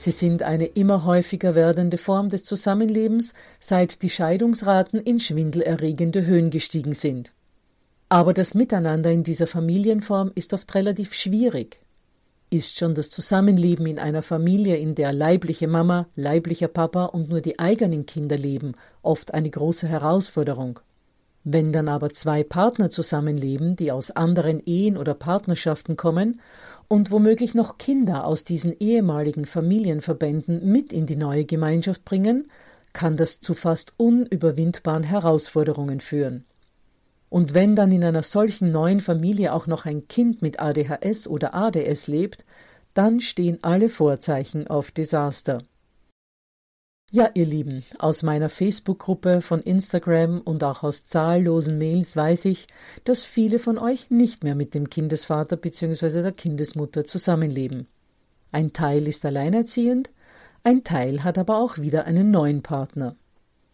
Sie sind eine immer häufiger werdende Form des Zusammenlebens, seit die Scheidungsraten in schwindelerregende Höhen gestiegen sind. Aber das Miteinander in dieser Familienform ist oft relativ schwierig. Ist schon das Zusammenleben in einer Familie, in der leibliche Mama, leiblicher Papa und nur die eigenen Kinder leben, oft eine große Herausforderung. Wenn dann aber zwei Partner zusammenleben, die aus anderen Ehen oder Partnerschaften kommen und womöglich noch Kinder aus diesen ehemaligen Familienverbänden mit in die neue Gemeinschaft bringen, kann das zu fast unüberwindbaren Herausforderungen führen. Und wenn dann in einer solchen neuen Familie auch noch ein Kind mit ADHS oder ADS lebt, dann stehen alle Vorzeichen auf Desaster. Ja, ihr Lieben, aus meiner Facebook-Gruppe, von Instagram und auch aus zahllosen Mails weiß ich, dass viele von euch nicht mehr mit dem Kindesvater bzw. der Kindesmutter zusammenleben. Ein Teil ist alleinerziehend, ein Teil hat aber auch wieder einen neuen Partner.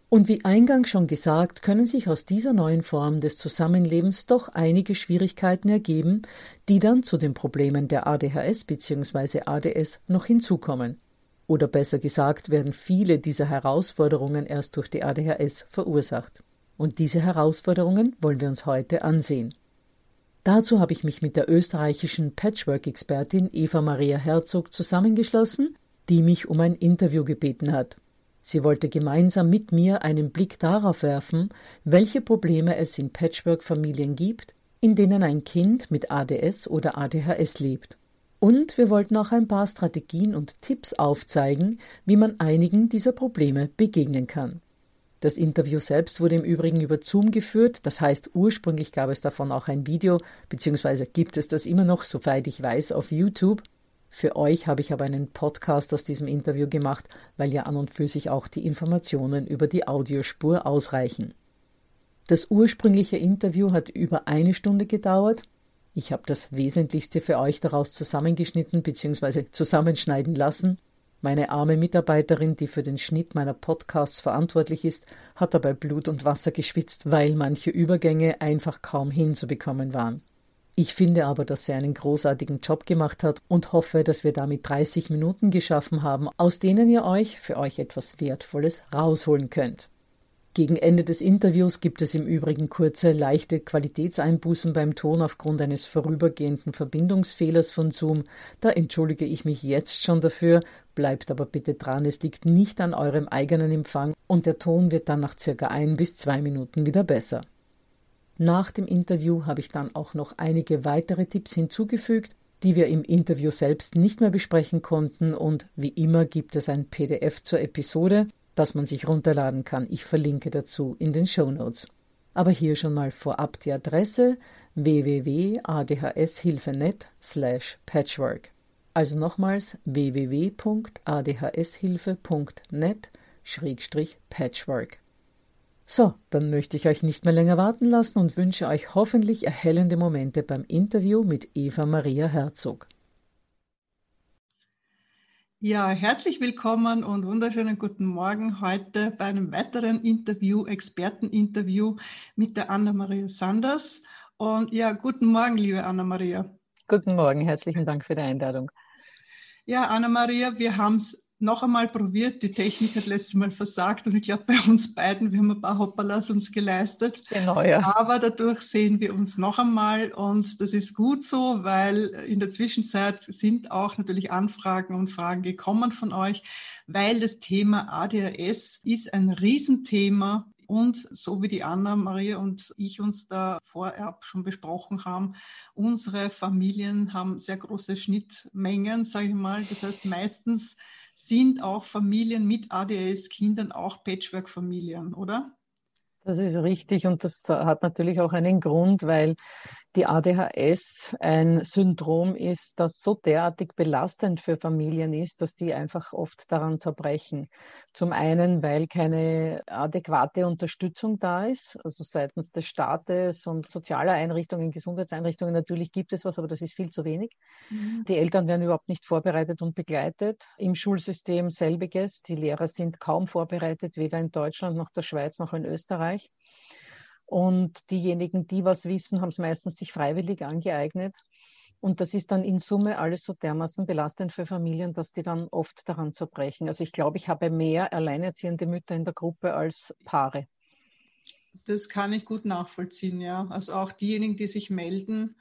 Und wie eingangs schon gesagt, können sich aus dieser neuen Form des Zusammenlebens doch einige Schwierigkeiten ergeben, die dann zu den Problemen der ADHS bzw. ADS noch hinzukommen. Oder besser gesagt werden viele dieser Herausforderungen erst durch die ADHS verursacht. Und diese Herausforderungen wollen wir uns heute ansehen. Dazu habe ich mich mit der österreichischen Patchwork-Expertin Eva Maria Herzog zusammengeschlossen, die mich um ein Interview gebeten hat. Sie wollte gemeinsam mit mir einen Blick darauf werfen, welche Probleme es in Patchwork-Familien gibt, in denen ein Kind mit ADS oder ADHS lebt. Und wir wollten auch ein paar Strategien und Tipps aufzeigen, wie man einigen dieser Probleme begegnen kann. Das Interview selbst wurde im Übrigen über Zoom geführt, das heißt ursprünglich gab es davon auch ein Video, beziehungsweise gibt es das immer noch, soweit ich weiß, auf YouTube. Für euch habe ich aber einen Podcast aus diesem Interview gemacht, weil ja an und für sich auch die Informationen über die Audiospur ausreichen. Das ursprüngliche Interview hat über eine Stunde gedauert ich habe das Wesentlichste für euch daraus zusammengeschnitten bzw. zusammenschneiden lassen. Meine arme Mitarbeiterin, die für den Schnitt meiner Podcasts verantwortlich ist, hat dabei Blut und Wasser geschwitzt, weil manche Übergänge einfach kaum hinzubekommen waren. Ich finde aber, dass sie einen großartigen Job gemacht hat und hoffe, dass wir damit 30 Minuten geschaffen haben, aus denen ihr euch für euch etwas Wertvolles rausholen könnt. Gegen Ende des Interviews gibt es im Übrigen kurze, leichte Qualitätseinbußen beim Ton aufgrund eines vorübergehenden Verbindungsfehlers von Zoom. Da entschuldige ich mich jetzt schon dafür, bleibt aber bitte dran, es liegt nicht an eurem eigenen Empfang und der Ton wird dann nach circa ein bis zwei Minuten wieder besser. Nach dem Interview habe ich dann auch noch einige weitere Tipps hinzugefügt, die wir im Interview selbst nicht mehr besprechen konnten und wie immer gibt es ein PDF zur Episode das man sich runterladen kann. Ich verlinke dazu in den Show Notes. Aber hier schon mal vorab die Adresse www.adhshilfe.net slash patchwork. Also nochmals www.adhshilfe.net schrägstrich patchwork. So, dann möchte ich euch nicht mehr länger warten lassen und wünsche euch hoffentlich erhellende Momente beim Interview mit Eva Maria Herzog. Ja, herzlich willkommen und wunderschönen guten Morgen heute bei einem weiteren Interview, Experteninterview mit der Anna-Maria Sanders. Und ja, guten Morgen, liebe Anna-Maria. Guten Morgen, herzlichen Dank für die Einladung. Ja, Anna-Maria, wir haben es noch einmal probiert. Die Technik hat letztes Mal versagt und ich glaube bei uns beiden, wir haben ein paar Hoppalas uns geleistet. Genau, ja. Aber dadurch sehen wir uns noch einmal und das ist gut so, weil in der Zwischenzeit sind auch natürlich Anfragen und Fragen gekommen von euch, weil das Thema ADHS ist ein Riesenthema und so wie die Anna, Maria und ich uns da vorab schon besprochen haben, unsere Familien haben sehr große Schnittmengen, sage ich mal. Das heißt, meistens sind auch Familien mit ADHS-Kindern auch Patchwork-Familien, oder? Das ist richtig und das hat natürlich auch einen Grund, weil die ADHS ein Syndrom ist, das so derartig belastend für Familien ist, dass die einfach oft daran zerbrechen. Zum einen, weil keine adäquate Unterstützung da ist, also seitens des Staates und sozialer Einrichtungen, Gesundheitseinrichtungen. Natürlich gibt es was, aber das ist viel zu wenig. Mhm. Die Eltern werden überhaupt nicht vorbereitet und begleitet. Im Schulsystem selbiges. Die Lehrer sind kaum vorbereitet, weder in Deutschland noch der Schweiz noch in Österreich. Und diejenigen, die was wissen, haben es meistens sich freiwillig angeeignet. Und das ist dann in Summe alles so dermaßen belastend für Familien, dass die dann oft daran zerbrechen. Also ich glaube, ich habe mehr alleinerziehende Mütter in der Gruppe als Paare. Das kann ich gut nachvollziehen, ja. Also auch diejenigen, die sich melden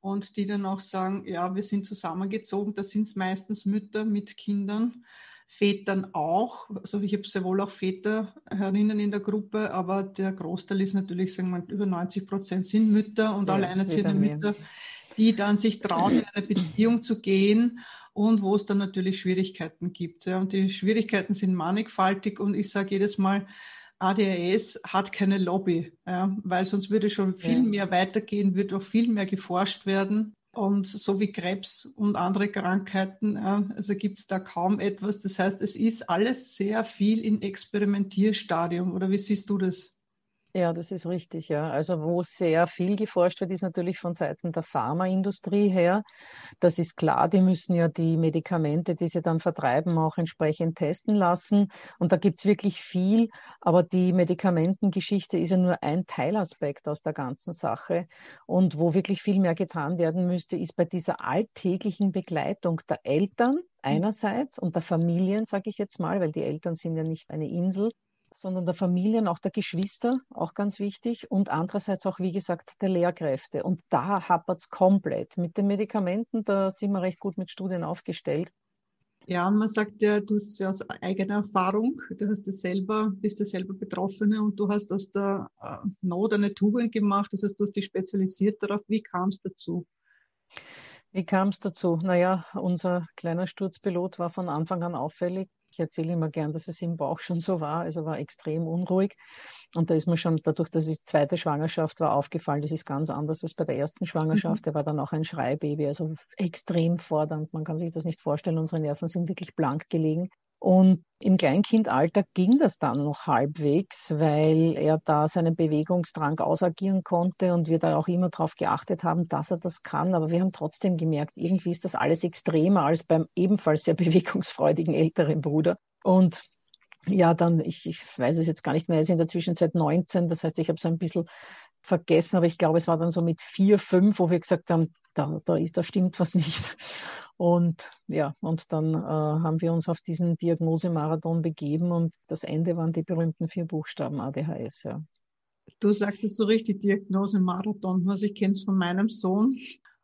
und die dann auch sagen, ja, wir sind zusammengezogen, das sind meistens Mütter mit Kindern. Vätern auch. Also ich habe sehr wohl auch Väter herinnen in der Gruppe, aber der Großteil ist natürlich, sagen wir, über 90 Prozent sind Mütter und ja, alleinerziehende Mütter, die dann sich trauen, in eine Beziehung zu gehen und wo es dann natürlich Schwierigkeiten gibt. Ja. Und die Schwierigkeiten sind mannigfaltig und ich sage jedes Mal, ADHS hat keine Lobby, ja, weil sonst würde schon viel mehr weitergehen, würde auch viel mehr geforscht werden. Und so wie Krebs und andere Krankheiten, also gibt es da kaum etwas. Das heißt, es ist alles sehr viel in Experimentierstadium. Oder wie siehst du das? Ja, das ist richtig, ja. Also wo sehr viel geforscht wird, ist natürlich von Seiten der Pharmaindustrie her. Das ist klar, die müssen ja die Medikamente, die sie dann vertreiben, auch entsprechend testen lassen. Und da gibt's wirklich viel, aber die Medikamentengeschichte ist ja nur ein Teilaspekt aus der ganzen Sache. Und wo wirklich viel mehr getan werden müsste, ist bei dieser alltäglichen Begleitung der Eltern mhm. einerseits und der Familien, sage ich jetzt mal, weil die Eltern sind ja nicht eine Insel sondern der Familien, auch der Geschwister, auch ganz wichtig. Und andererseits auch, wie gesagt, der Lehrkräfte. Und da hapert es komplett. Mit den Medikamenten, da sind wir recht gut mit Studien aufgestellt. Ja, man sagt ja, du hast ja aus eigener Erfahrung, du hast ja selber, bist ja selber Betroffene und du hast aus der äh, Not eine Tugend gemacht, das heißt, du hast dich spezialisiert darauf. Wie kam es dazu? Wie kam es dazu? Naja, unser kleiner Sturzpilot war von Anfang an auffällig. Ich erzähle immer gern, dass es im Bauch schon so war, also war extrem unruhig. Und da ist mir schon dadurch, dass es zweite Schwangerschaft war, aufgefallen, das ist ganz anders als bei der ersten Schwangerschaft. Mhm. Er war dann auch ein Schreibaby, also extrem fordernd. Man kann sich das nicht vorstellen. Unsere Nerven sind wirklich blank gelegen. Und im Kleinkindalter ging das dann noch halbwegs, weil er da seinen Bewegungsdrang ausagieren konnte und wir da auch immer darauf geachtet haben, dass er das kann. Aber wir haben trotzdem gemerkt, irgendwie ist das alles extremer als beim ebenfalls sehr bewegungsfreudigen älteren Bruder. Und ja, dann, ich, ich weiß es jetzt gar nicht mehr, er ist in der Zwischenzeit 19, das heißt, ich habe so ein bisschen vergessen, aber ich glaube, es war dann so mit vier, fünf, wo wir gesagt haben, da, da, ist, da stimmt was nicht. Und ja, und dann äh, haben wir uns auf diesen Diagnosemarathon begeben und das Ende waren die berühmten vier Buchstaben ADHS. Ja. Du sagst es so richtig, Diagnosemarathon. Also ich kenne es von meinem Sohn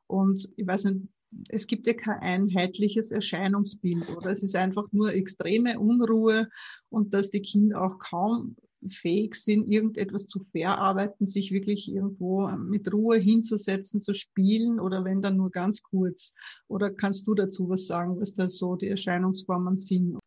und ich weiß nicht, es gibt ja kein einheitliches Erscheinungsbild, oder? Es ist einfach nur extreme Unruhe und dass die Kinder auch kaum fähig sind, irgendetwas zu verarbeiten, sich wirklich irgendwo mit Ruhe hinzusetzen, zu spielen oder wenn dann nur ganz kurz. Oder kannst du dazu was sagen, was da so die Erscheinungsformen sind?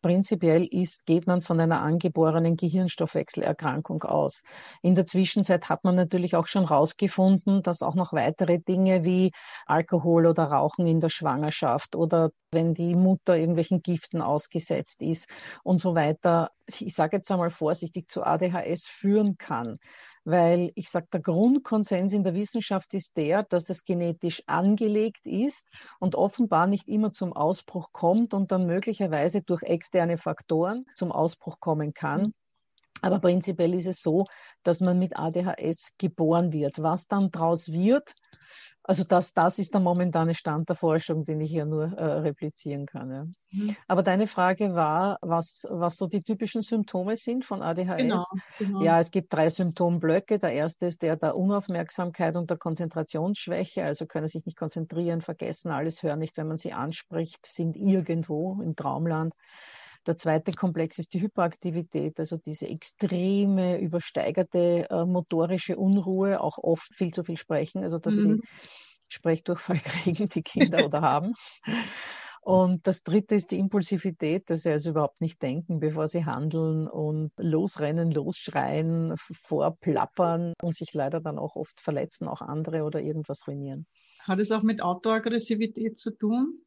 Prinzipiell ist, geht man von einer angeborenen Gehirnstoffwechselerkrankung aus. In der Zwischenzeit hat man natürlich auch schon herausgefunden, dass auch noch weitere Dinge wie Alkohol oder Rauchen in der Schwangerschaft oder wenn die Mutter irgendwelchen Giften ausgesetzt ist und so weiter, ich sage jetzt einmal vorsichtig, zu ADHS führen kann weil ich sage, der Grundkonsens in der Wissenschaft ist der, dass es genetisch angelegt ist und offenbar nicht immer zum Ausbruch kommt und dann möglicherweise durch externe Faktoren zum Ausbruch kommen kann. Aber prinzipiell ist es so, dass man mit ADHS geboren wird. Was dann daraus wird, also das, das ist der momentane Stand der Forschung, den ich hier nur äh, replizieren kann. Ja. Mhm. Aber deine Frage war, was, was so die typischen Symptome sind von ADHS. Genau, genau. Ja, es gibt drei Symptomblöcke. Der erste ist der der Unaufmerksamkeit und der Konzentrationsschwäche. Also können sich nicht konzentrieren, vergessen alles, hören nicht, wenn man sie anspricht, sind irgendwo im Traumland. Der zweite Komplex ist die Hyperaktivität, also diese extreme, übersteigerte äh, motorische Unruhe, auch oft viel zu viel sprechen, also dass mhm. sie Sprechdurchfall kriegen, die Kinder oder haben. Und das dritte ist die Impulsivität, dass sie also überhaupt nicht denken, bevor sie handeln und losrennen, losschreien, vorplappern und sich leider dann auch oft verletzen, auch andere oder irgendwas ruinieren. Hat es auch mit Autoaggressivität zu tun?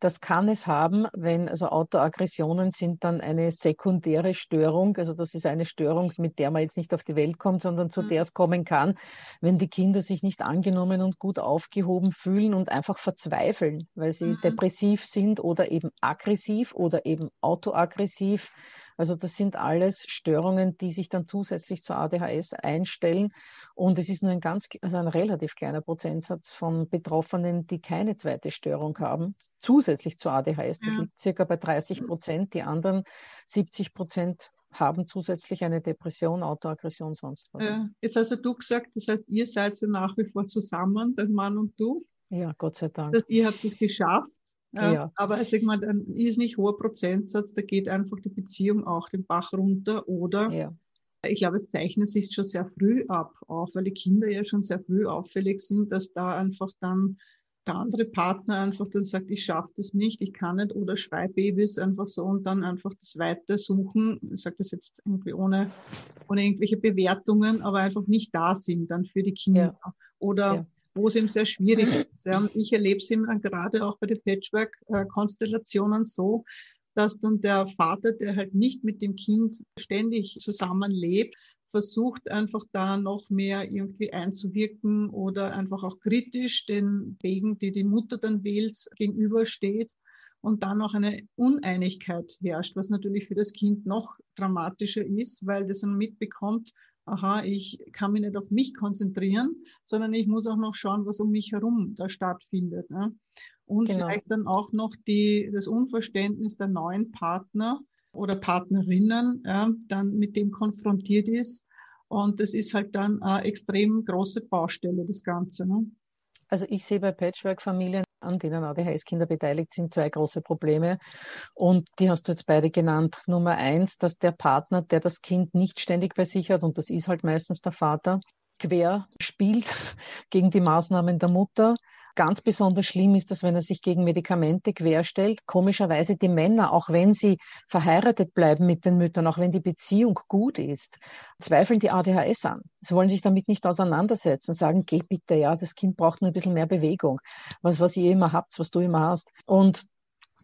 Das kann es haben, wenn, also Autoaggressionen sind dann eine sekundäre Störung. Also das ist eine Störung, mit der man jetzt nicht auf die Welt kommt, sondern zu mhm. der es kommen kann, wenn die Kinder sich nicht angenommen und gut aufgehoben fühlen und einfach verzweifeln, weil sie mhm. depressiv sind oder eben aggressiv oder eben autoaggressiv also das sind alles Störungen, die sich dann zusätzlich zur ADHS einstellen. Und es ist nur ein ganz, also ein relativ kleiner Prozentsatz von Betroffenen, die keine zweite Störung haben, zusätzlich zur ADHS. Das ja. liegt circa bei 30 Prozent. Die anderen 70 Prozent haben zusätzlich eine Depression, Autoaggression, sonst was. Ja. Jetzt hast du gesagt, das heißt, ihr seid so nach wie vor zusammen, der Mann und du. Ja, Gott sei Dank. Das, ihr habt es geschafft. Ja, ja. Aber sag mal, dann ist nicht hoher Prozentsatz, da geht einfach die Beziehung auch den Bach runter oder ja. ich glaube, es zeichnet sich schon sehr früh ab, auch weil die Kinder ja schon sehr früh auffällig sind, dass da einfach dann der andere Partner einfach dann sagt, ich schaffe das nicht, ich kann nicht oder Schreibabys einfach so und dann einfach das Weiter suchen, ich sage das jetzt irgendwie ohne, ohne irgendwelche Bewertungen, aber einfach nicht da sind dann für die Kinder. Ja. Oder wo es eben sehr schwierig ist. Ja. Ich erlebe es eben gerade auch bei den Patchwork-Konstellationen so, dass dann der Vater, der halt nicht mit dem Kind ständig zusammenlebt, versucht einfach da noch mehr irgendwie einzuwirken oder einfach auch kritisch den Wegen, die die Mutter dann wählt, gegenübersteht und dann auch eine Uneinigkeit herrscht, was natürlich für das Kind noch dramatischer ist, weil das dann mitbekommt, aha, ich kann mich nicht auf mich konzentrieren, sondern ich muss auch noch schauen, was um mich herum da stattfindet. Ne? Und genau. vielleicht dann auch noch die, das Unverständnis der neuen Partner oder Partnerinnen ja, dann mit dem konfrontiert ist. Und das ist halt dann eine extrem große Baustelle, das Ganze. Ne? Also ich sehe bei Patchwork-Familien, an denen ADHS-Kinder beteiligt sind, zwei große Probleme. Und die hast du jetzt beide genannt. Nummer eins, dass der Partner, der das Kind nicht ständig bei sich hat, und das ist halt meistens der Vater, quer spielt gegen die Maßnahmen der Mutter. Ganz besonders schlimm ist das, wenn er sich gegen Medikamente querstellt. Komischerweise die Männer, auch wenn sie verheiratet bleiben mit den Müttern, auch wenn die Beziehung gut ist, zweifeln die ADHS an. Sie wollen sich damit nicht auseinandersetzen, sagen, geh bitte, ja, das Kind braucht nur ein bisschen mehr Bewegung. Was, was ihr immer habt, was du immer hast. Und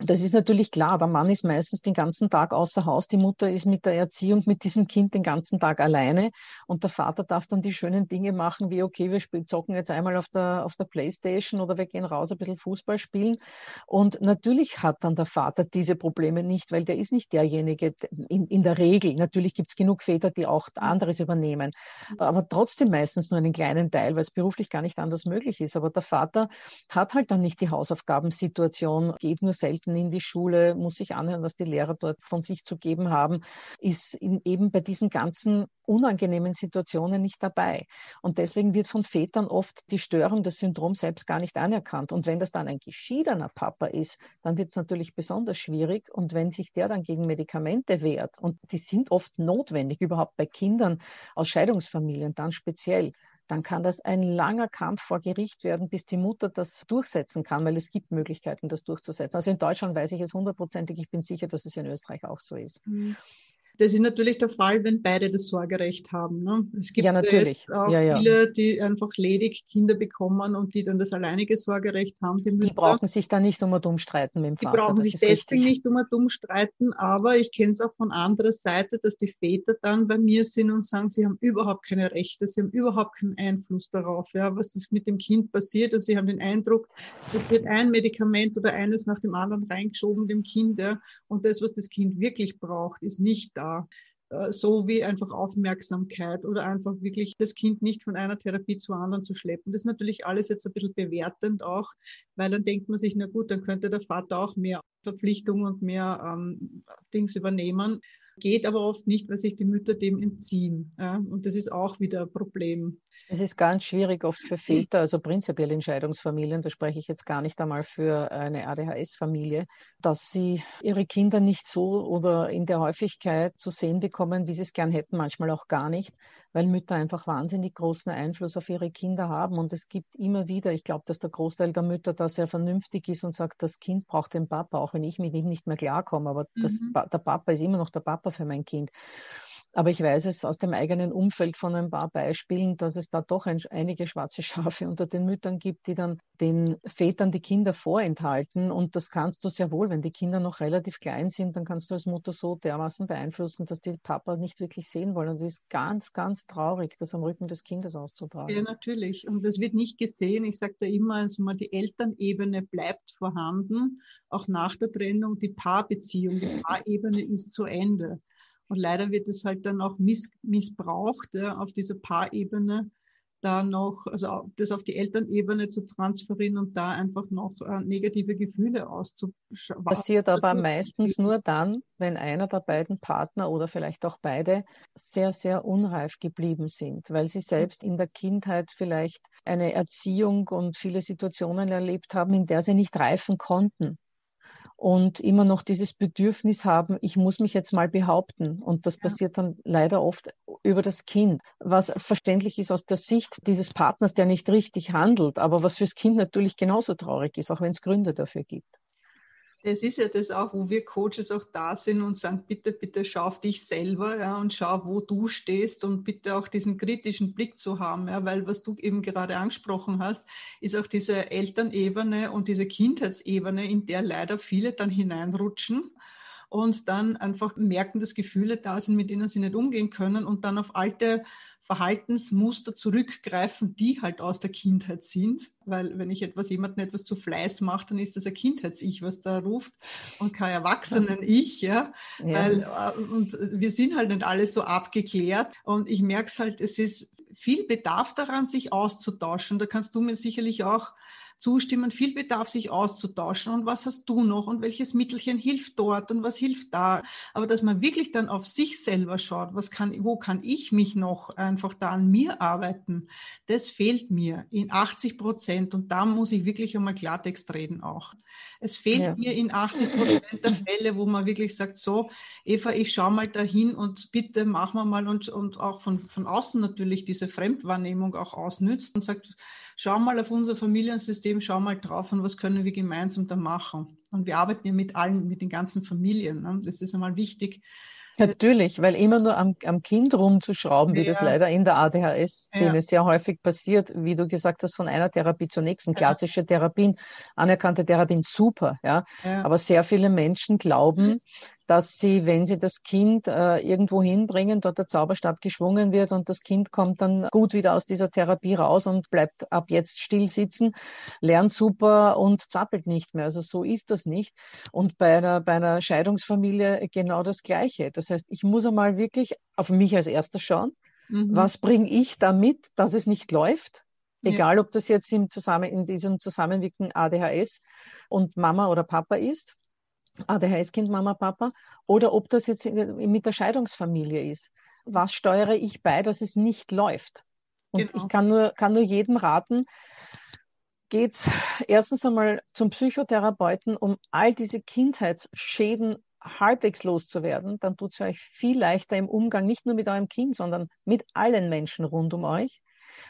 das ist natürlich klar. Der Mann ist meistens den ganzen Tag außer Haus. Die Mutter ist mit der Erziehung mit diesem Kind den ganzen Tag alleine. Und der Vater darf dann die schönen Dinge machen, wie, okay, wir zocken jetzt einmal auf der, auf der Playstation oder wir gehen raus ein bisschen Fußball spielen. Und natürlich hat dann der Vater diese Probleme nicht, weil der ist nicht derjenige in, in der Regel. Natürlich gibt es genug Väter, die auch anderes übernehmen. Aber trotzdem meistens nur einen kleinen Teil, weil es beruflich gar nicht anders möglich ist. Aber der Vater hat halt dann nicht die Hausaufgabensituation, geht nur selten Stunden in die Schule, muss sich anhören, was die Lehrer dort von sich zu geben haben, ist eben bei diesen ganzen unangenehmen Situationen nicht dabei. Und deswegen wird von Vätern oft die Störung des Syndroms selbst gar nicht anerkannt. Und wenn das dann ein geschiedener Papa ist, dann wird es natürlich besonders schwierig. Und wenn sich der dann gegen Medikamente wehrt, und die sind oft notwendig, überhaupt bei Kindern aus Scheidungsfamilien dann speziell, dann kann das ein langer Kampf vor Gericht werden, bis die Mutter das durchsetzen kann, weil es gibt Möglichkeiten, das durchzusetzen. Also in Deutschland weiß ich es hundertprozentig, ich bin sicher, dass es in Österreich auch so ist. Mhm. Das ist natürlich der Fall, wenn beide das Sorgerecht haben. Ne? Es gibt ja, natürlich. auch ja, viele, die einfach ledig Kinder bekommen und die dann das alleinige Sorgerecht haben. Die, die brauchen sich da nicht um und um streiten mit dem Vater. Die brauchen das sich deswegen richtig. nicht um und um streiten, aber ich kenne es auch von anderer Seite, dass die Väter dann bei mir sind und sagen, sie haben überhaupt keine Rechte, sie haben überhaupt keinen Einfluss darauf, ja, was das mit dem Kind passiert. Also sie haben den Eindruck, es wird ein Medikament oder eines nach dem anderen reingeschoben dem Kind, ja, und das, was das Kind wirklich braucht, ist nicht da da. Äh, so wie einfach Aufmerksamkeit oder einfach wirklich das Kind nicht von einer Therapie zur anderen zu schleppen. Das ist natürlich alles jetzt ein bisschen bewertend auch, weil dann denkt man sich, na gut, dann könnte der Vater auch mehr Verpflichtungen und mehr ähm, Dings übernehmen. Geht aber oft nicht, weil sich die Mütter dem entziehen. Ja? Und das ist auch wieder ein Problem. Es ist ganz schwierig oft für Väter, also prinzipiell Entscheidungsfamilien, da spreche ich jetzt gar nicht einmal für eine ADHS-Familie, dass sie ihre Kinder nicht so oder in der Häufigkeit zu sehen bekommen, wie sie es gern hätten, manchmal auch gar nicht, weil Mütter einfach wahnsinnig großen Einfluss auf ihre Kinder haben. Und es gibt immer wieder, ich glaube, dass der Großteil der Mütter da sehr vernünftig ist und sagt, das Kind braucht den Papa, auch wenn ich mit ihm nicht mehr klarkomme, aber mhm. das, der Papa ist immer noch der Papa für mein Kind. Aber ich weiß es aus dem eigenen Umfeld von ein paar Beispielen, dass es da doch ein, einige schwarze Schafe unter den Müttern gibt, die dann den Vätern die Kinder vorenthalten. Und das kannst du sehr wohl, wenn die Kinder noch relativ klein sind, dann kannst du als Mutter so dermaßen beeinflussen, dass die Papa nicht wirklich sehen wollen. Und es ist ganz, ganz traurig, das am Rücken des Kindes auszutragen. Ja, natürlich. Und das wird nicht gesehen. Ich sage da immer, also mal die Elternebene bleibt vorhanden, auch nach der Trennung. Die Paarbeziehung, die Paarebene ist zu Ende. Und leider wird es halt dann auch miss missbraucht ja, auf dieser Paarebene, da noch, also das auf die Elternebene zu transferieren und da einfach noch äh, negative Gefühle auszuschauen. Passiert aber meistens nur dann, wenn einer der beiden Partner oder vielleicht auch beide sehr, sehr unreif geblieben sind, weil sie selbst in der Kindheit vielleicht eine Erziehung und viele Situationen erlebt haben, in der sie nicht reifen konnten und immer noch dieses Bedürfnis haben, ich muss mich jetzt mal behaupten. Und das ja. passiert dann leider oft über das Kind, was verständlich ist aus der Sicht dieses Partners, der nicht richtig handelt, aber was fürs Kind natürlich genauso traurig ist, auch wenn es Gründe dafür gibt. Es ist ja das auch, wo wir Coaches auch da sind und sagen, bitte, bitte schau auf dich selber ja, und schau, wo du stehst und bitte auch diesen kritischen Blick zu haben, ja, weil was du eben gerade angesprochen hast, ist auch diese Elternebene und diese Kindheitsebene, in der leider viele dann hineinrutschen und dann einfach merken, dass Gefühle da sind, mit denen sie nicht umgehen können und dann auf alte Verhaltensmuster zurückgreifen, die halt aus der Kindheit sind. Weil wenn ich etwas jemandem etwas zu Fleiß mache, dann ist das ein Kindheits-Ich, was da ruft und kein Erwachsenen-Ich. Ja? ja. Weil, äh, und wir sind halt nicht alle so abgeklärt. Und ich merke es halt, es ist viel Bedarf daran, sich auszutauschen. Da kannst du mir sicherlich auch zustimmen, viel Bedarf, sich auszutauschen und was hast du noch und welches Mittelchen hilft dort und was hilft da. Aber dass man wirklich dann auf sich selber schaut, was kann, wo kann ich mich noch einfach da an mir arbeiten, das fehlt mir in 80 Prozent und da muss ich wirklich einmal Klartext reden auch. Es fehlt ja. mir in 80 Prozent der Fälle, wo man wirklich sagt, so, Eva, ich schau mal dahin und bitte machen wir mal und, und auch von, von außen natürlich diese Fremdwahrnehmung auch ausnützt und sagt, schau mal auf unser Familiensystem, schau mal drauf und was können wir gemeinsam da machen. Und wir arbeiten ja mit allen, mit den ganzen Familien. Ne? Das ist einmal wichtig, Natürlich, weil immer nur am, am Kind rumzuschrauben, ja. wie das leider in der ADHS-Szene ja. sehr häufig passiert, wie du gesagt hast, von einer Therapie zur nächsten. Klassische ja. Therapien, anerkannte Therapien, super, ja. Aber sehr viele Menschen glauben, dass sie, wenn sie das Kind äh, irgendwo hinbringen, dort der Zauberstab geschwungen wird und das Kind kommt dann gut wieder aus dieser Therapie raus und bleibt ab jetzt still sitzen, lernt super und zappelt nicht mehr. Also so ist das nicht. Und bei einer, bei einer Scheidungsfamilie genau das Gleiche. Das heißt, ich muss einmal wirklich auf mich als Erster schauen. Mhm. Was bringe ich damit, dass es nicht läuft? Egal, ja. ob das jetzt im Zusammen, in diesem Zusammenwirken ADHS und Mama oder Papa ist ADHS-Kind, Mama, Papa, oder ob das jetzt mit der Scheidungsfamilie ist. Was steuere ich bei, dass es nicht läuft? Und genau. ich kann nur, kann nur jedem raten, geht's erstens einmal zum Psychotherapeuten, um all diese Kindheitsschäden halbwegs loszuwerden, dann tut es euch viel leichter im Umgang, nicht nur mit eurem Kind, sondern mit allen Menschen rund um euch.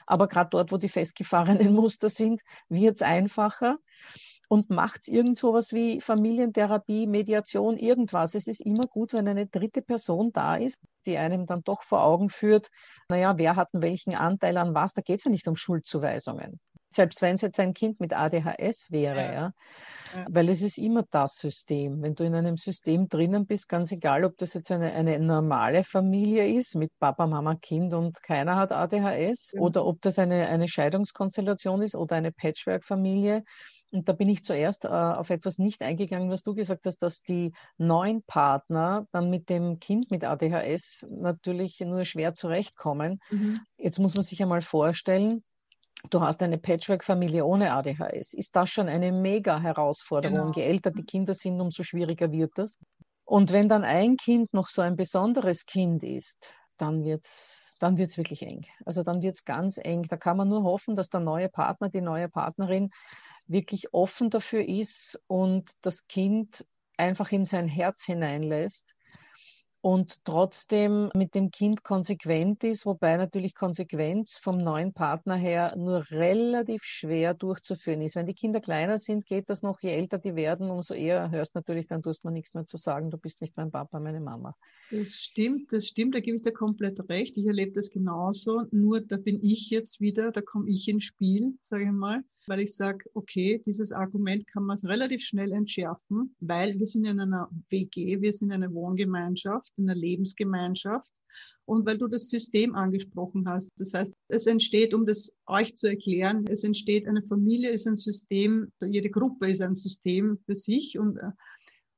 Aber gerade dort, wo die festgefahrenen Muster sind, wird es einfacher und macht irgend sowas wie Familientherapie, Mediation, irgendwas. Es ist immer gut, wenn eine dritte Person da ist, die einem dann doch vor Augen führt, naja, wer hat welchen Anteil an was? Da geht es ja nicht um Schuldzuweisungen. Selbst wenn es jetzt ein Kind mit ADHS wäre, ja. ja. ja. Weil es ist immer das System. Wenn du in einem System drinnen bist, ganz egal, ob das jetzt eine, eine normale Familie ist mit Papa, Mama, Kind und keiner hat ADHS ja. oder ob das eine, eine Scheidungskonstellation ist oder eine Patchwork-Familie, und da bin ich zuerst äh, auf etwas nicht eingegangen, was du gesagt hast, dass die neuen Partner dann mit dem Kind mit ADHS natürlich nur schwer zurechtkommen. Mhm. Jetzt muss man sich einmal vorstellen, du hast eine Patchwork-Familie ohne ADHS. Ist das schon eine mega Herausforderung? Genau. Je älter die Kinder sind, umso schwieriger wird das. Und wenn dann ein Kind noch so ein besonderes Kind ist, dann wird es dann wird's wirklich eng. Also dann wird es ganz eng. Da kann man nur hoffen, dass der neue Partner, die neue Partnerin wirklich offen dafür ist und das Kind einfach in sein Herz hineinlässt und trotzdem mit dem Kind konsequent ist, wobei natürlich Konsequenz vom neuen Partner her nur relativ schwer durchzuführen ist. Wenn die Kinder kleiner sind, geht das noch, je älter die werden, umso eher hörst natürlich, dann tust man nichts mehr zu sagen, du bist nicht mein Papa, meine Mama. Das stimmt, das stimmt, da gebe ich dir komplett recht. Ich erlebe das genauso, nur da bin ich jetzt wieder, da komme ich ins Spiel, sage ich mal weil ich sage, okay, dieses Argument kann man relativ schnell entschärfen, weil wir sind in einer WG, wir sind eine Wohngemeinschaft, in einer Lebensgemeinschaft und weil du das System angesprochen hast. Das heißt, es entsteht, um das euch zu erklären, es entsteht, eine Familie ist ein System, jede Gruppe ist ein System für sich und äh,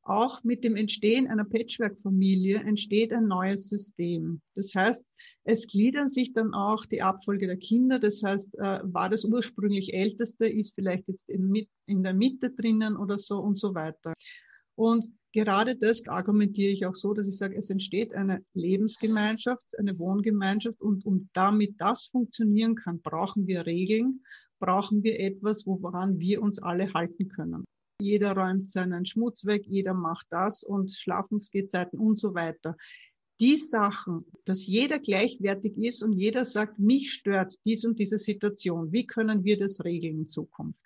auch mit dem Entstehen einer Patchwork-Familie entsteht ein neues System. Das heißt, es gliedern sich dann auch die Abfolge der Kinder. Das heißt, äh, war das ursprünglich Älteste, ist vielleicht jetzt in, in der Mitte drinnen oder so und so weiter. Und gerade das argumentiere ich auch so, dass ich sage, es entsteht eine Lebensgemeinschaft, eine Wohngemeinschaft und um damit das funktionieren kann, brauchen wir Regeln, brauchen wir etwas, woran wir uns alle halten können. Jeder räumt seinen Schmutz weg, jeder macht das und Schlafensgezeiten und so weiter. Die Sachen, dass jeder gleichwertig ist und jeder sagt, mich stört dies und diese Situation. Wie können wir das regeln in Zukunft?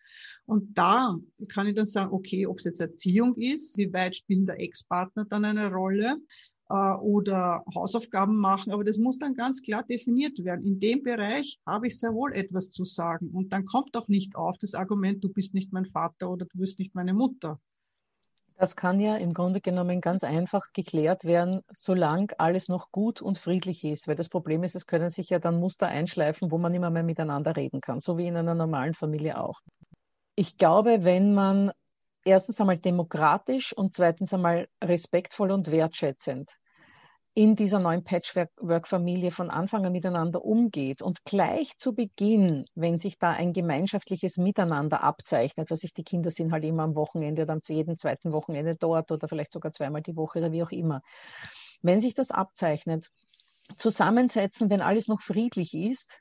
Und da kann ich dann sagen, okay, ob es jetzt Erziehung ist, wie weit spielt der Ex-Partner dann eine Rolle? Äh, oder Hausaufgaben machen, aber das muss dann ganz klar definiert werden. In dem Bereich habe ich sehr wohl etwas zu sagen. Und dann kommt auch nicht auf das Argument, du bist nicht mein Vater oder du bist nicht meine Mutter. Das kann ja im Grunde genommen ganz einfach geklärt werden, solange alles noch gut und friedlich ist. Weil das Problem ist, es können sich ja dann Muster einschleifen, wo man immer mehr miteinander reden kann, so wie in einer normalen Familie auch. Ich glaube, wenn man erstens einmal demokratisch und zweitens einmal respektvoll und wertschätzend in dieser neuen Patchwork-Familie von Anfang an miteinander umgeht und gleich zu Beginn, wenn sich da ein gemeinschaftliches Miteinander abzeichnet, was sich die Kinder sind halt immer am Wochenende oder am jeden zweiten Wochenende dort oder vielleicht sogar zweimal die Woche oder wie auch immer. Wenn sich das abzeichnet, zusammensetzen, wenn alles noch friedlich ist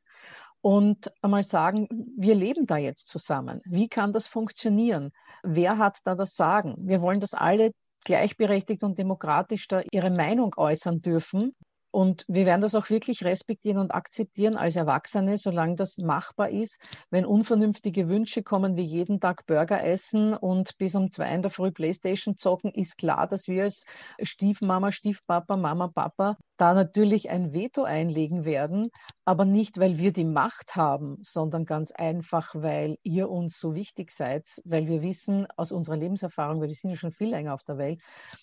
und einmal sagen, wir leben da jetzt zusammen. Wie kann das funktionieren? Wer hat da das Sagen? Wir wollen, dass alle gleichberechtigt und demokratisch da ihre Meinung äußern dürfen. Und wir werden das auch wirklich respektieren und akzeptieren als Erwachsene, solange das machbar ist. Wenn unvernünftige Wünsche kommen, wie jeden Tag Burger essen und bis um zwei in der Früh Playstation zocken, ist klar, dass wir als Stiefmama, Stiefpapa, Mama, Papa da natürlich ein Veto einlegen werden, aber nicht, weil wir die Macht haben, sondern ganz einfach, weil ihr uns so wichtig seid, weil wir wissen aus unserer Lebenserfahrung, weil wir sind ja schon viel länger auf der Welt,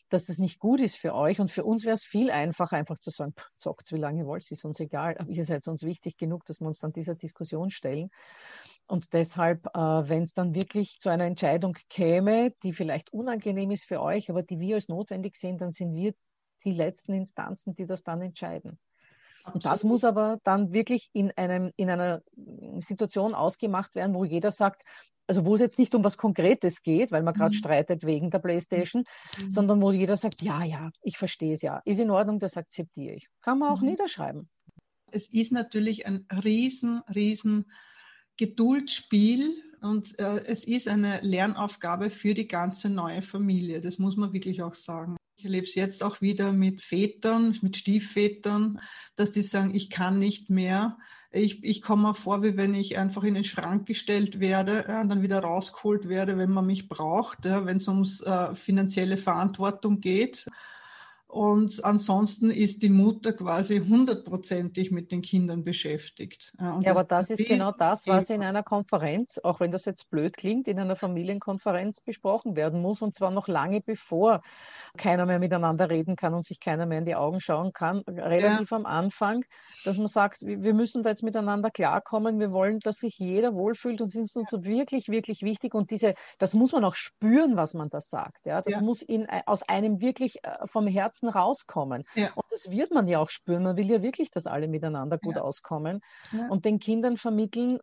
dass das nicht gut ist für euch und für uns wäre es viel einfacher, einfach zu sagen, zockt wie lange ihr wollt, ist uns egal, aber ihr seid uns wichtig genug, dass wir uns dann dieser Diskussion stellen. Und deshalb, äh, wenn es dann wirklich zu einer Entscheidung käme, die vielleicht unangenehm ist für euch, aber die wir als notwendig sehen, dann sind wir die letzten Instanzen, die das dann entscheiden. Und das muss aber dann wirklich in, einem, in einer Situation ausgemacht werden, wo jeder sagt, also wo es jetzt nicht um was Konkretes geht, weil man gerade mhm. streitet wegen der Playstation, mhm. sondern wo jeder sagt, ja, ja, ich verstehe es ja, ist in Ordnung, das akzeptiere ich. Kann man auch mhm. niederschreiben. Es ist natürlich ein riesen, riesen Geduldsspiel und äh, es ist eine Lernaufgabe für die ganze neue Familie. Das muss man wirklich auch sagen. Ich erlebe es jetzt auch wieder mit Vätern, mit Stiefvätern, dass die sagen, ich kann nicht mehr. Ich, ich komme vor, wie wenn ich einfach in den Schrank gestellt werde ja, und dann wieder rausgeholt werde, wenn man mich braucht, ja, wenn es ums äh, finanzielle Verantwortung geht. Und ansonsten ist die Mutter quasi hundertprozentig mit den Kindern beschäftigt. ja, aber das ist genau das, was in einer Konferenz, auch wenn das jetzt blöd klingt, in einer Familienkonferenz besprochen werden muss. Und zwar noch lange bevor keiner mehr miteinander reden kann und sich keiner mehr in die Augen schauen kann. Relativ ja. am Anfang, dass man sagt, wir müssen da jetzt miteinander klarkommen. Wir wollen, dass sich jeder wohlfühlt und sind uns wirklich, wirklich wichtig. Und diese, das muss man auch spüren, was man da sagt. Ja, das ja. muss in, aus einem wirklich äh, vom Herzen Herzen rauskommen. Ja. Und das wird man ja auch spüren. Man will ja wirklich, dass alle miteinander gut ja. auskommen ja. und den Kindern vermitteln,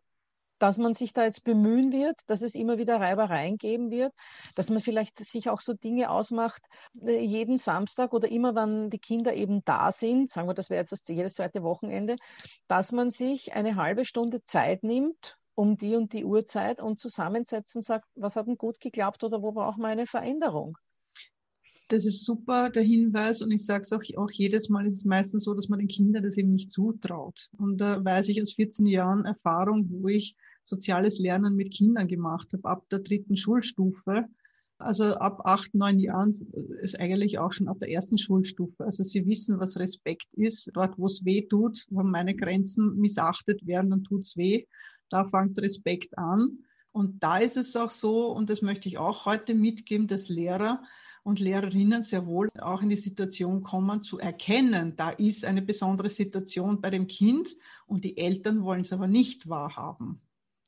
dass man sich da jetzt bemühen wird, dass es immer wieder Reibereien geben wird, dass man vielleicht sich auch so Dinge ausmacht, äh, jeden Samstag oder immer, wenn die Kinder eben da sind, sagen wir, das wäre jetzt das jedes zweite Wochenende, dass man sich eine halbe Stunde Zeit nimmt, um die und die Uhrzeit und zusammensetzt und sagt, was hat denn gut geklappt oder wo braucht man eine Veränderung? Das ist super, der Hinweis. Und ich sage es auch, auch jedes Mal, ist es meistens so, dass man den Kindern das eben nicht zutraut. Und da weiß ich aus 14 Jahren Erfahrung, wo ich soziales Lernen mit Kindern gemacht habe, ab der dritten Schulstufe. Also ab acht, neun Jahren ist eigentlich auch schon ab der ersten Schulstufe. Also sie wissen, was Respekt ist. Dort, wo es weh tut, wenn meine Grenzen missachtet werden, dann tut's weh. Da fängt Respekt an. Und da ist es auch so, und das möchte ich auch heute mitgeben, dass Lehrer und Lehrerinnen sehr wohl auch in die Situation kommen, zu erkennen, da ist eine besondere Situation bei dem Kind und die Eltern wollen es aber nicht wahrhaben.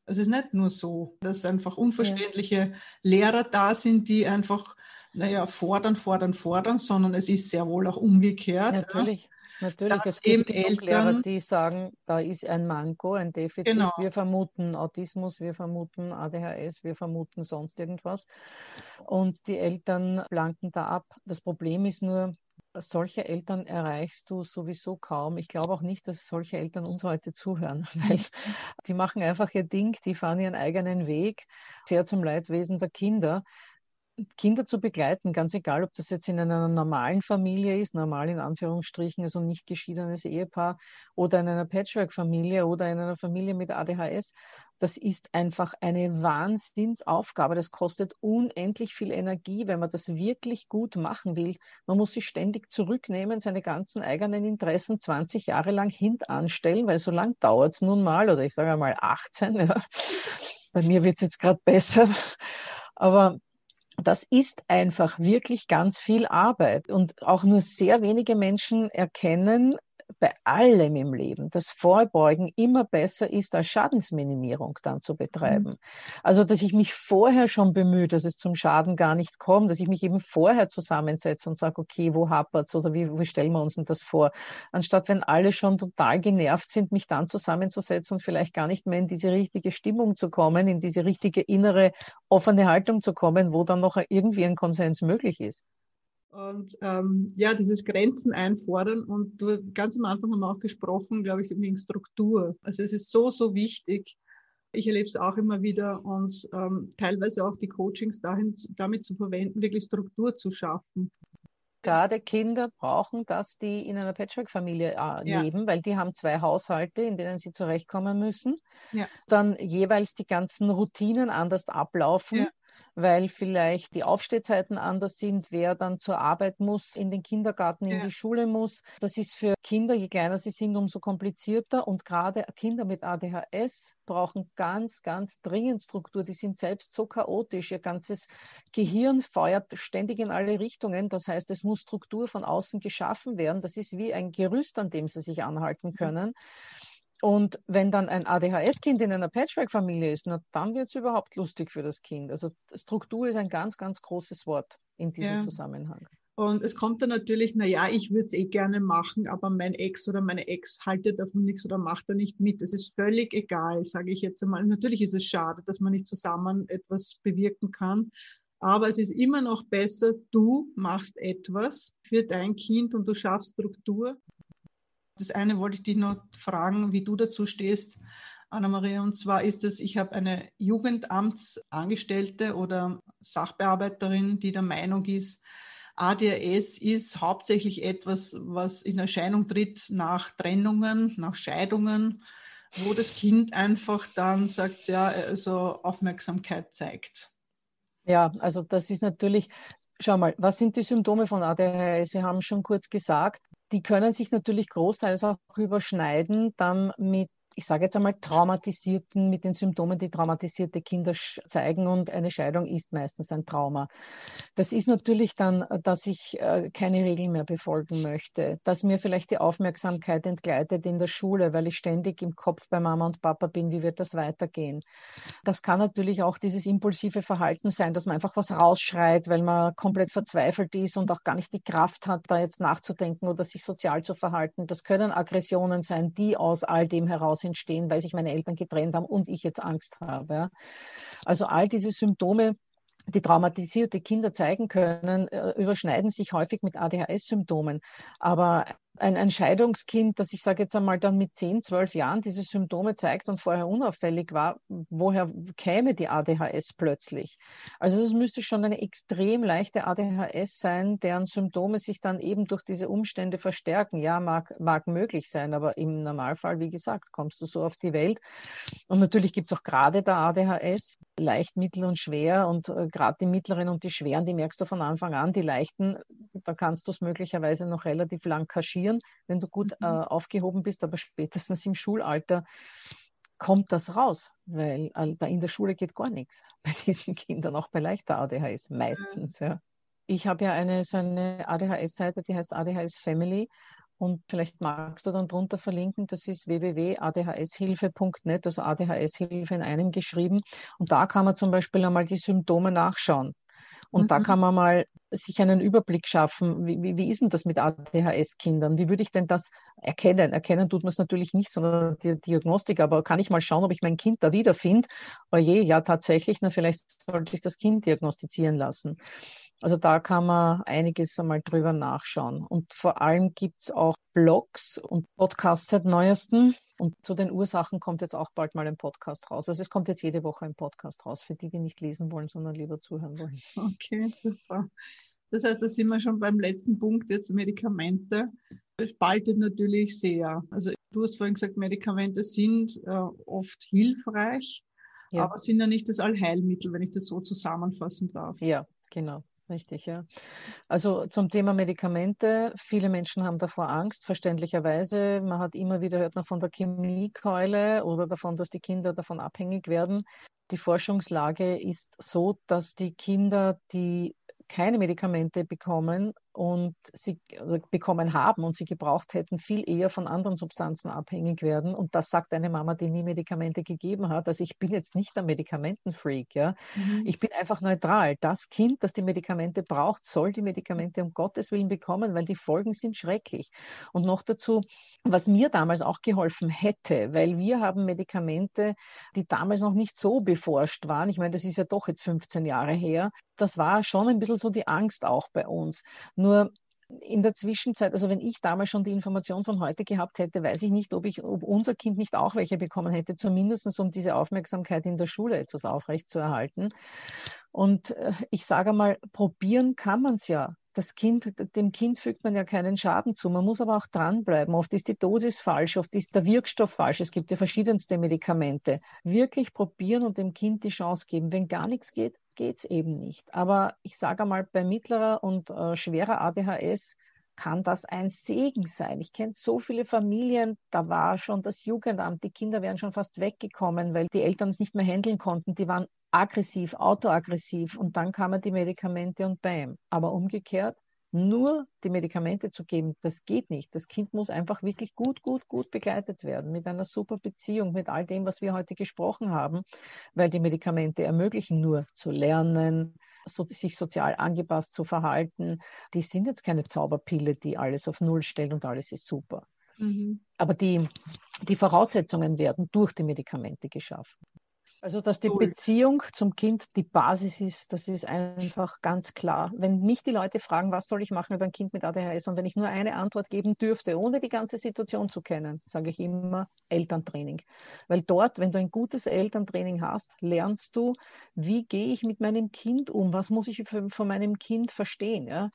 Es ist nicht nur so, dass einfach unverständliche ja. Lehrer da sind, die einfach, naja, fordern, fordern, fordern, sondern es ist sehr wohl auch umgekehrt. Natürlich. Ja. Natürlich, es gibt Eltern, Lehrer, die sagen, da ist ein Manko, ein Defizit. Genau. Wir vermuten Autismus, wir vermuten ADHS, wir vermuten sonst irgendwas. Und die Eltern blanken da ab. Das Problem ist nur, solche Eltern erreichst du sowieso kaum. Ich glaube auch nicht, dass solche Eltern uns heute zuhören, weil die machen einfach ihr Ding, die fahren ihren eigenen Weg, sehr zum Leidwesen der Kinder. Kinder zu begleiten, ganz egal, ob das jetzt in einer normalen Familie ist, normal in Anführungsstrichen, also nicht geschiedenes Ehepaar oder in einer Patchwork-Familie oder in einer Familie mit ADHS, das ist einfach eine Wahnsinnsaufgabe. Das kostet unendlich viel Energie, wenn man das wirklich gut machen will. Man muss sich ständig zurücknehmen, seine ganzen eigenen Interessen 20 Jahre lang hintanstellen, weil so lang dauert es nun mal, oder ich sage einmal 18. Ja. Bei mir wird es jetzt gerade besser. Aber das ist einfach wirklich ganz viel Arbeit. Und auch nur sehr wenige Menschen erkennen, bei allem im Leben das Vorbeugen immer besser ist, als Schadensminimierung dann zu betreiben. Mhm. Also, dass ich mich vorher schon bemühe, dass es zum Schaden gar nicht kommt, dass ich mich eben vorher zusammensetze und sage, okay, wo hapert's oder wie, wie stellen wir uns denn das vor? Anstatt, wenn alle schon total genervt sind, mich dann zusammenzusetzen und vielleicht gar nicht mehr in diese richtige Stimmung zu kommen, in diese richtige innere offene Haltung zu kommen, wo dann noch irgendwie ein Konsens möglich ist. Und ähm, ja, dieses Grenzen einfordern. Und du, ganz am Anfang haben wir auch gesprochen, glaube ich, wegen Struktur. Also es ist so, so wichtig. Ich erlebe es auch immer wieder und ähm, teilweise auch die Coachings dahin, damit zu verwenden, wirklich Struktur zu schaffen. Gerade Kinder brauchen das, die in einer Patchwork-Familie äh, ja. leben, weil die haben zwei Haushalte, in denen sie zurechtkommen müssen. Ja. Dann jeweils die ganzen Routinen anders ablaufen. Ja weil vielleicht die Aufstehzeiten anders sind, wer dann zur Arbeit muss, in den Kindergarten, in ja. die Schule muss. Das ist für Kinder, je kleiner sie sind, umso komplizierter. Und gerade Kinder mit ADHS brauchen ganz, ganz dringend Struktur. Die sind selbst so chaotisch. Ihr ganzes Gehirn feuert ständig in alle Richtungen. Das heißt, es muss Struktur von außen geschaffen werden. Das ist wie ein Gerüst, an dem sie sich anhalten können. Mhm. Und wenn dann ein ADHS-Kind in einer Patchwork-Familie ist, na, dann wird es überhaupt lustig für das Kind. Also Struktur ist ein ganz, ganz großes Wort in diesem ja. Zusammenhang. Und es kommt dann natürlich, na ja, ich würde es eh gerne machen, aber mein Ex oder meine Ex haltet davon nichts oder macht da nicht mit. Es ist völlig egal, sage ich jetzt einmal. Natürlich ist es schade, dass man nicht zusammen etwas bewirken kann. Aber es ist immer noch besser, du machst etwas für dein Kind und du schaffst Struktur. Das eine wollte ich dich noch fragen, wie du dazu stehst, Anna-Maria. Und zwar ist es, ich habe eine Jugendamtsangestellte oder Sachbearbeiterin, die der Meinung ist, ADHS ist hauptsächlich etwas, was in Erscheinung tritt nach Trennungen, nach Scheidungen. wo das Kind einfach dann sagt, ja, also Aufmerksamkeit zeigt. Ja, also das ist natürlich, schau mal, was sind die Symptome von ADHS? Wir haben schon kurz gesagt, die können sich natürlich großteils auch überschneiden dann mit ich sage jetzt einmal, traumatisierten, mit den Symptomen, die traumatisierte Kinder zeigen und eine Scheidung ist meistens ein Trauma. Das ist natürlich dann, dass ich äh, keine Regeln mehr befolgen möchte, dass mir vielleicht die Aufmerksamkeit entgleitet in der Schule, weil ich ständig im Kopf bei Mama und Papa bin, wie wird das weitergehen. Das kann natürlich auch dieses impulsive Verhalten sein, dass man einfach was rausschreit, weil man komplett verzweifelt ist und auch gar nicht die Kraft hat, da jetzt nachzudenken oder sich sozial zu verhalten. Das können Aggressionen sein, die aus all dem heraus entstehen, weil sich meine Eltern getrennt haben und ich jetzt Angst habe. Also all diese Symptome die traumatisierte Kinder zeigen können, äh, überschneiden sich häufig mit ADHS-Symptomen. Aber ein, ein Scheidungskind, das ich sage jetzt einmal dann mit 10, 12 Jahren diese Symptome zeigt und vorher unauffällig war, woher käme die ADHS plötzlich? Also es müsste schon eine extrem leichte ADHS sein, deren Symptome sich dann eben durch diese Umstände verstärken. Ja, mag, mag möglich sein, aber im Normalfall, wie gesagt, kommst du so auf die Welt. Und natürlich gibt es auch gerade der ADHS, leicht, mittel und schwer. Und äh, gerade die mittleren und die schweren, die merkst du von Anfang an. Die leichten, da kannst du es möglicherweise noch relativ lang kaschieren passieren, wenn du gut mhm. äh, aufgehoben bist, aber spätestens im Schulalter kommt das raus, weil äh, da in der Schule geht gar nichts bei diesen Kindern, auch bei leichter ADHS meistens. Mhm. Ja. Ich habe ja eine so eine ADHS-Seite, die heißt ADHS Family und vielleicht magst du dann drunter verlinken, das ist www.adhshilfe.net, also ADHS-Hilfe in einem geschrieben. Und da kann man zum Beispiel einmal die Symptome nachschauen. Und mhm. da kann man mal sich einen Überblick schaffen. Wie, wie, wie ist denn das mit ADHS-Kindern? Wie würde ich denn das erkennen? Erkennen tut man es natürlich nicht, sondern die Diagnostik. Aber kann ich mal schauen, ob ich mein Kind da wiederfinde? Oh je, ja, tatsächlich. Na, vielleicht sollte ich das Kind diagnostizieren lassen. Also da kann man einiges einmal drüber nachschauen. Und vor allem gibt es auch Blogs und Podcasts seit neuestem. Und zu den Ursachen kommt jetzt auch bald mal ein Podcast raus. Also es kommt jetzt jede Woche ein Podcast raus, für die, die nicht lesen wollen, sondern lieber zuhören wollen. Okay, super. Das heißt, da sind wir schon beim letzten Punkt, jetzt Medikamente. Das spaltet natürlich sehr. Also du hast vorhin gesagt, Medikamente sind äh, oft hilfreich, ja. aber sind ja nicht das Allheilmittel, wenn ich das so zusammenfassen darf. Ja, genau. Richtig, ja. Also zum Thema Medikamente. Viele Menschen haben davor Angst, verständlicherweise. Man hat immer wieder hört man von der Chemiekeule oder davon, dass die Kinder davon abhängig werden. Die Forschungslage ist so, dass die Kinder, die keine Medikamente bekommen und sie bekommen haben und sie gebraucht hätten, viel eher von anderen Substanzen abhängig werden. Und das sagt eine Mama, die nie Medikamente gegeben hat. Also ich bin jetzt nicht ein Medikamentenfreak, ja. Mhm. Ich bin einfach neutral. Das Kind, das die Medikamente braucht, soll die Medikamente um Gottes Willen bekommen, weil die Folgen sind schrecklich. Und noch dazu, was mir damals auch geholfen hätte, weil wir haben Medikamente, die damals noch nicht so beforscht waren. Ich meine, das ist ja doch jetzt 15 Jahre her. Das war schon ein bisschen so die Angst auch bei uns. Nur in der Zwischenzeit, also wenn ich damals schon die Information von heute gehabt hätte, weiß ich nicht, ob ich, ob unser Kind nicht auch welche bekommen hätte, zumindest um diese Aufmerksamkeit in der Schule etwas aufrecht zu erhalten. Und äh, ich sage mal, probieren kann man es ja. Das Kind, dem Kind fügt man ja keinen Schaden zu. Man muss aber auch dranbleiben. Oft ist die Dosis falsch, oft ist der Wirkstoff falsch. Es gibt ja verschiedenste Medikamente. Wirklich probieren und dem Kind die Chance geben. Wenn gar nichts geht, geht es eben nicht. Aber ich sage mal, bei mittlerer und äh, schwerer ADHS kann das ein Segen sein. Ich kenne so viele Familien, da war schon das Jugendamt, die Kinder wären schon fast weggekommen, weil die Eltern es nicht mehr handeln konnten. Die waren aggressiv, autoaggressiv und dann kamen die Medikamente und bam. Aber umgekehrt, nur die Medikamente zu geben, das geht nicht. Das Kind muss einfach wirklich gut, gut, gut begleitet werden mit einer super Beziehung, mit all dem, was wir heute gesprochen haben, weil die Medikamente ermöglichen nur zu lernen, so, sich sozial angepasst zu verhalten. Die sind jetzt keine Zauberpille, die alles auf Null stellt und alles ist super. Mhm. Aber die, die Voraussetzungen werden durch die Medikamente geschaffen. Also, dass die Beziehung zum Kind die Basis ist, das ist einfach ganz klar. Wenn mich die Leute fragen, was soll ich machen über ein Kind mit ADHS und wenn ich nur eine Antwort geben dürfte, ohne die ganze Situation zu kennen, sage ich immer Elterntraining. Weil dort, wenn du ein gutes Elterntraining hast, lernst du, wie gehe ich mit meinem Kind um? Was muss ich von meinem Kind verstehen? Ja?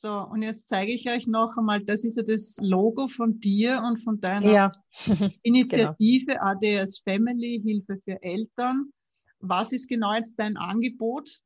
So, und jetzt zeige ich euch noch einmal, das ist ja das Logo von dir und von deiner ja. Initiative genau. ADS Family, Hilfe für Eltern. Was ist genau jetzt dein Angebot?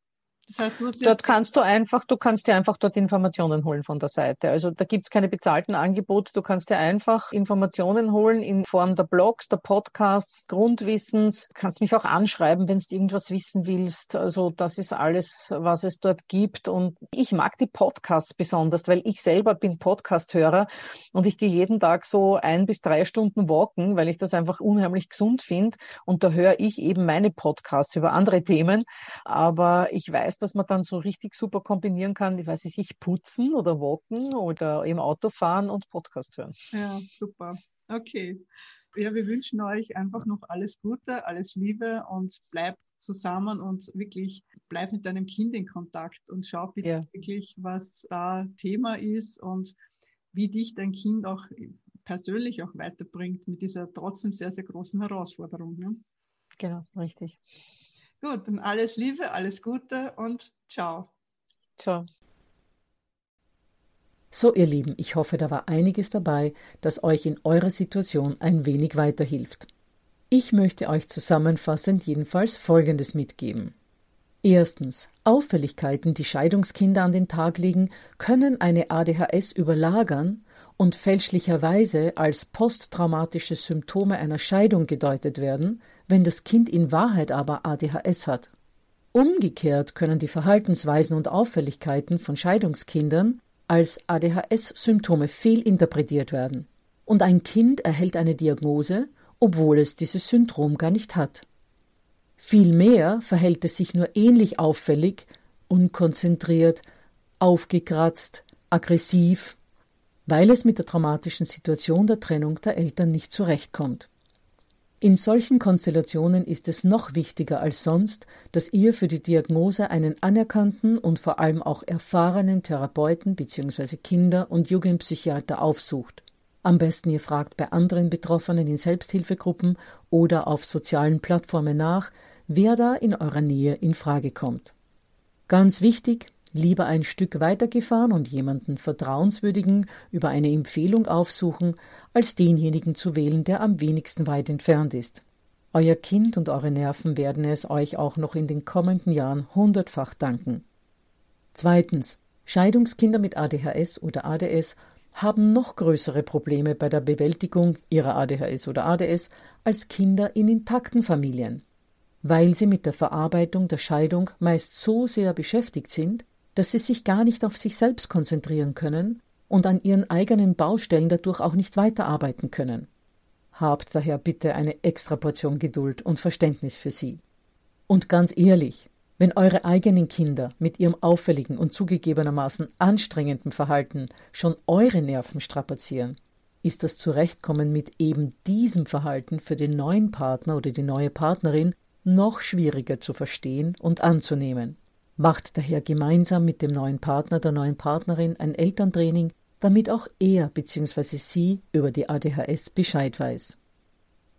Das heißt, dort kannst du einfach, du kannst dir einfach dort Informationen holen von der Seite. Also da gibt's keine bezahlten Angebote. Du kannst dir einfach Informationen holen in Form der Blogs, der Podcasts, Grundwissens. Du kannst mich auch anschreiben, wenn du irgendwas wissen willst. Also das ist alles, was es dort gibt. Und ich mag die Podcasts besonders, weil ich selber bin Podcast-Hörer und ich gehe jeden Tag so ein bis drei Stunden walken, weil ich das einfach unheimlich gesund finde. Und da höre ich eben meine Podcasts über andere Themen. Aber ich weiß, dass man dann so richtig super kombinieren kann, ich weiß nicht, putzen oder walken oder im Auto fahren und Podcast hören. Ja, super. Okay. Ja, wir wünschen euch einfach noch alles Gute, alles Liebe und bleibt zusammen und wirklich bleibt mit deinem Kind in Kontakt und schau bitte ja. wirklich, was da Thema ist und wie dich dein Kind auch persönlich auch weiterbringt mit dieser trotzdem sehr, sehr großen Herausforderung. Ne? Genau, richtig. Gut, dann alles Liebe, alles Gute und ciao. Ciao. So, ihr Lieben, ich hoffe, da war einiges dabei, das euch in eurer Situation ein wenig weiterhilft. Ich möchte euch zusammenfassend jedenfalls Folgendes mitgeben. Erstens. Auffälligkeiten, die Scheidungskinder an den Tag legen, können eine ADHS überlagern und fälschlicherweise als posttraumatische Symptome einer Scheidung gedeutet werden, wenn das Kind in Wahrheit aber ADHS hat. Umgekehrt können die Verhaltensweisen und Auffälligkeiten von Scheidungskindern als ADHS-Symptome fehlinterpretiert werden. Und ein Kind erhält eine Diagnose, obwohl es dieses Syndrom gar nicht hat. Vielmehr verhält es sich nur ähnlich auffällig, unkonzentriert, aufgekratzt, aggressiv, weil es mit der traumatischen Situation der Trennung der Eltern nicht zurechtkommt. In solchen Konstellationen ist es noch wichtiger als sonst, dass ihr für die Diagnose einen anerkannten und vor allem auch erfahrenen Therapeuten bzw. Kinder- und Jugendpsychiater aufsucht. Am besten ihr fragt bei anderen Betroffenen in Selbsthilfegruppen oder auf sozialen Plattformen nach, wer da in eurer Nähe in Frage kommt. Ganz wichtig, lieber ein Stück weitergefahren und jemanden Vertrauenswürdigen über eine Empfehlung aufsuchen, als denjenigen zu wählen, der am wenigsten weit entfernt ist. Euer Kind und eure Nerven werden es euch auch noch in den kommenden Jahren hundertfach danken. Zweitens. Scheidungskinder mit ADHS oder ADS haben noch größere Probleme bei der Bewältigung ihrer ADHS oder ADS als Kinder in intakten Familien. Weil sie mit der Verarbeitung der Scheidung meist so sehr beschäftigt sind, dass sie sich gar nicht auf sich selbst konzentrieren können und an ihren eigenen Baustellen dadurch auch nicht weiterarbeiten können. Habt daher bitte eine extra Portion Geduld und Verständnis für sie. Und ganz ehrlich, wenn eure eigenen Kinder mit ihrem auffälligen und zugegebenermaßen anstrengenden Verhalten schon eure Nerven strapazieren, ist das Zurechtkommen mit eben diesem Verhalten für den neuen Partner oder die neue Partnerin noch schwieriger zu verstehen und anzunehmen. Macht daher gemeinsam mit dem neuen Partner, der neuen Partnerin ein Elterntraining, damit auch er bzw. sie über die ADHS Bescheid weiß.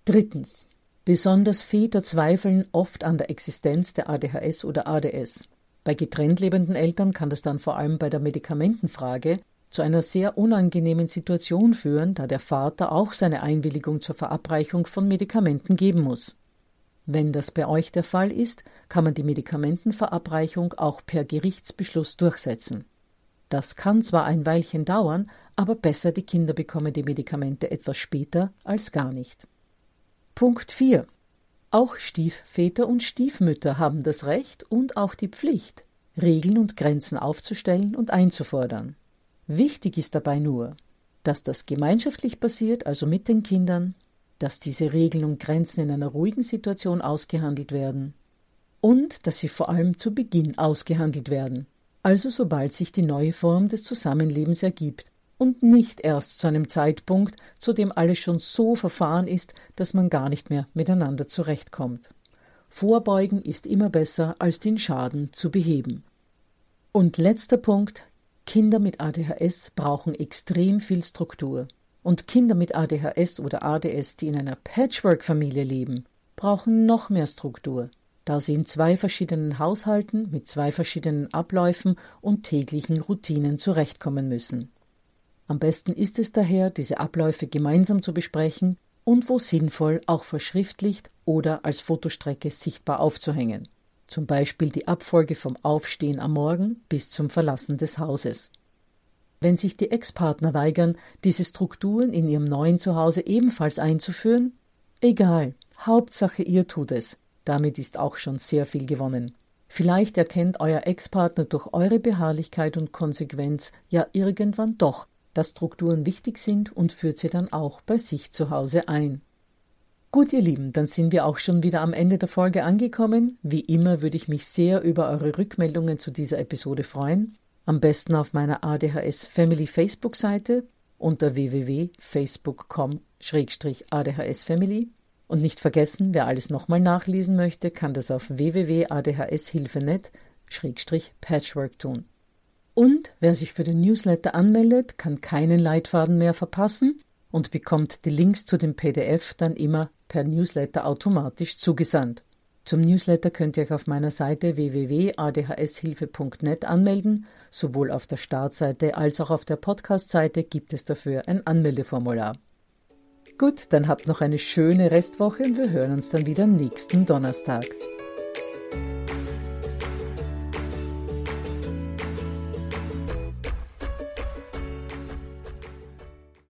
Drittens. Besonders Väter zweifeln oft an der Existenz der ADHS oder ADS. Bei getrennt lebenden Eltern kann das dann vor allem bei der Medikamentenfrage zu einer sehr unangenehmen Situation führen, da der Vater auch seine Einwilligung zur Verabreichung von Medikamenten geben muss. Wenn das bei euch der Fall ist, kann man die Medikamentenverabreichung auch per Gerichtsbeschluss durchsetzen. Das kann zwar ein Weilchen dauern, aber besser die Kinder bekommen die Medikamente etwas später als gar nicht. Punkt 4. Auch Stiefväter und Stiefmütter haben das Recht und auch die Pflicht, Regeln und Grenzen aufzustellen und einzufordern. Wichtig ist dabei nur, dass das gemeinschaftlich passiert, also mit den Kindern, dass diese Regeln und Grenzen in einer ruhigen Situation ausgehandelt werden und dass sie vor allem zu Beginn ausgehandelt werden, also sobald sich die neue Form des Zusammenlebens ergibt und nicht erst zu einem Zeitpunkt, zu dem alles schon so verfahren ist, dass man gar nicht mehr miteinander zurechtkommt. Vorbeugen ist immer besser, als den Schaden zu beheben. Und letzter Punkt Kinder mit ADHS brauchen extrem viel Struktur. Und Kinder mit ADHS oder ADS, die in einer Patchwork-Familie leben, brauchen noch mehr Struktur. da sie in zwei verschiedenen Haushalten mit zwei verschiedenen Abläufen und täglichen Routinen zurechtkommen müssen. Am besten ist es daher, diese Abläufe gemeinsam zu besprechen und wo sinnvoll auch verschriftlicht oder als Fotostrecke sichtbar aufzuhängen. Zum Beispiel die Abfolge vom Aufstehen am Morgen bis zum Verlassen des Hauses. Wenn sich die Ex-Partner weigern, diese Strukturen in ihrem neuen Zuhause ebenfalls einzuführen, egal, Hauptsache ihr tut es. Damit ist auch schon sehr viel gewonnen. Vielleicht erkennt euer Ex-Partner durch eure Beharrlichkeit und Konsequenz ja irgendwann doch, dass Strukturen wichtig sind und führt sie dann auch bei sich zu Hause ein. Gut, ihr Lieben, dann sind wir auch schon wieder am Ende der Folge angekommen. Wie immer würde ich mich sehr über eure Rückmeldungen zu dieser Episode freuen. Am besten auf meiner ADHS Family Facebook-Seite unter www.facebook.com-adhs Family. Und nicht vergessen, wer alles nochmal nachlesen möchte, kann das auf www.adhshilfenet-patchwork tun. Und wer sich für den Newsletter anmeldet, kann keinen Leitfaden mehr verpassen und bekommt die Links zu dem PDF dann immer per Newsletter automatisch zugesandt. Zum Newsletter könnt ihr euch auf meiner Seite www.adhshilfe.net anmelden. Sowohl auf der Startseite als auch auf der Podcast-Seite gibt es dafür ein Anmeldeformular. Gut, dann habt noch eine schöne Restwoche und wir hören uns dann wieder nächsten Donnerstag.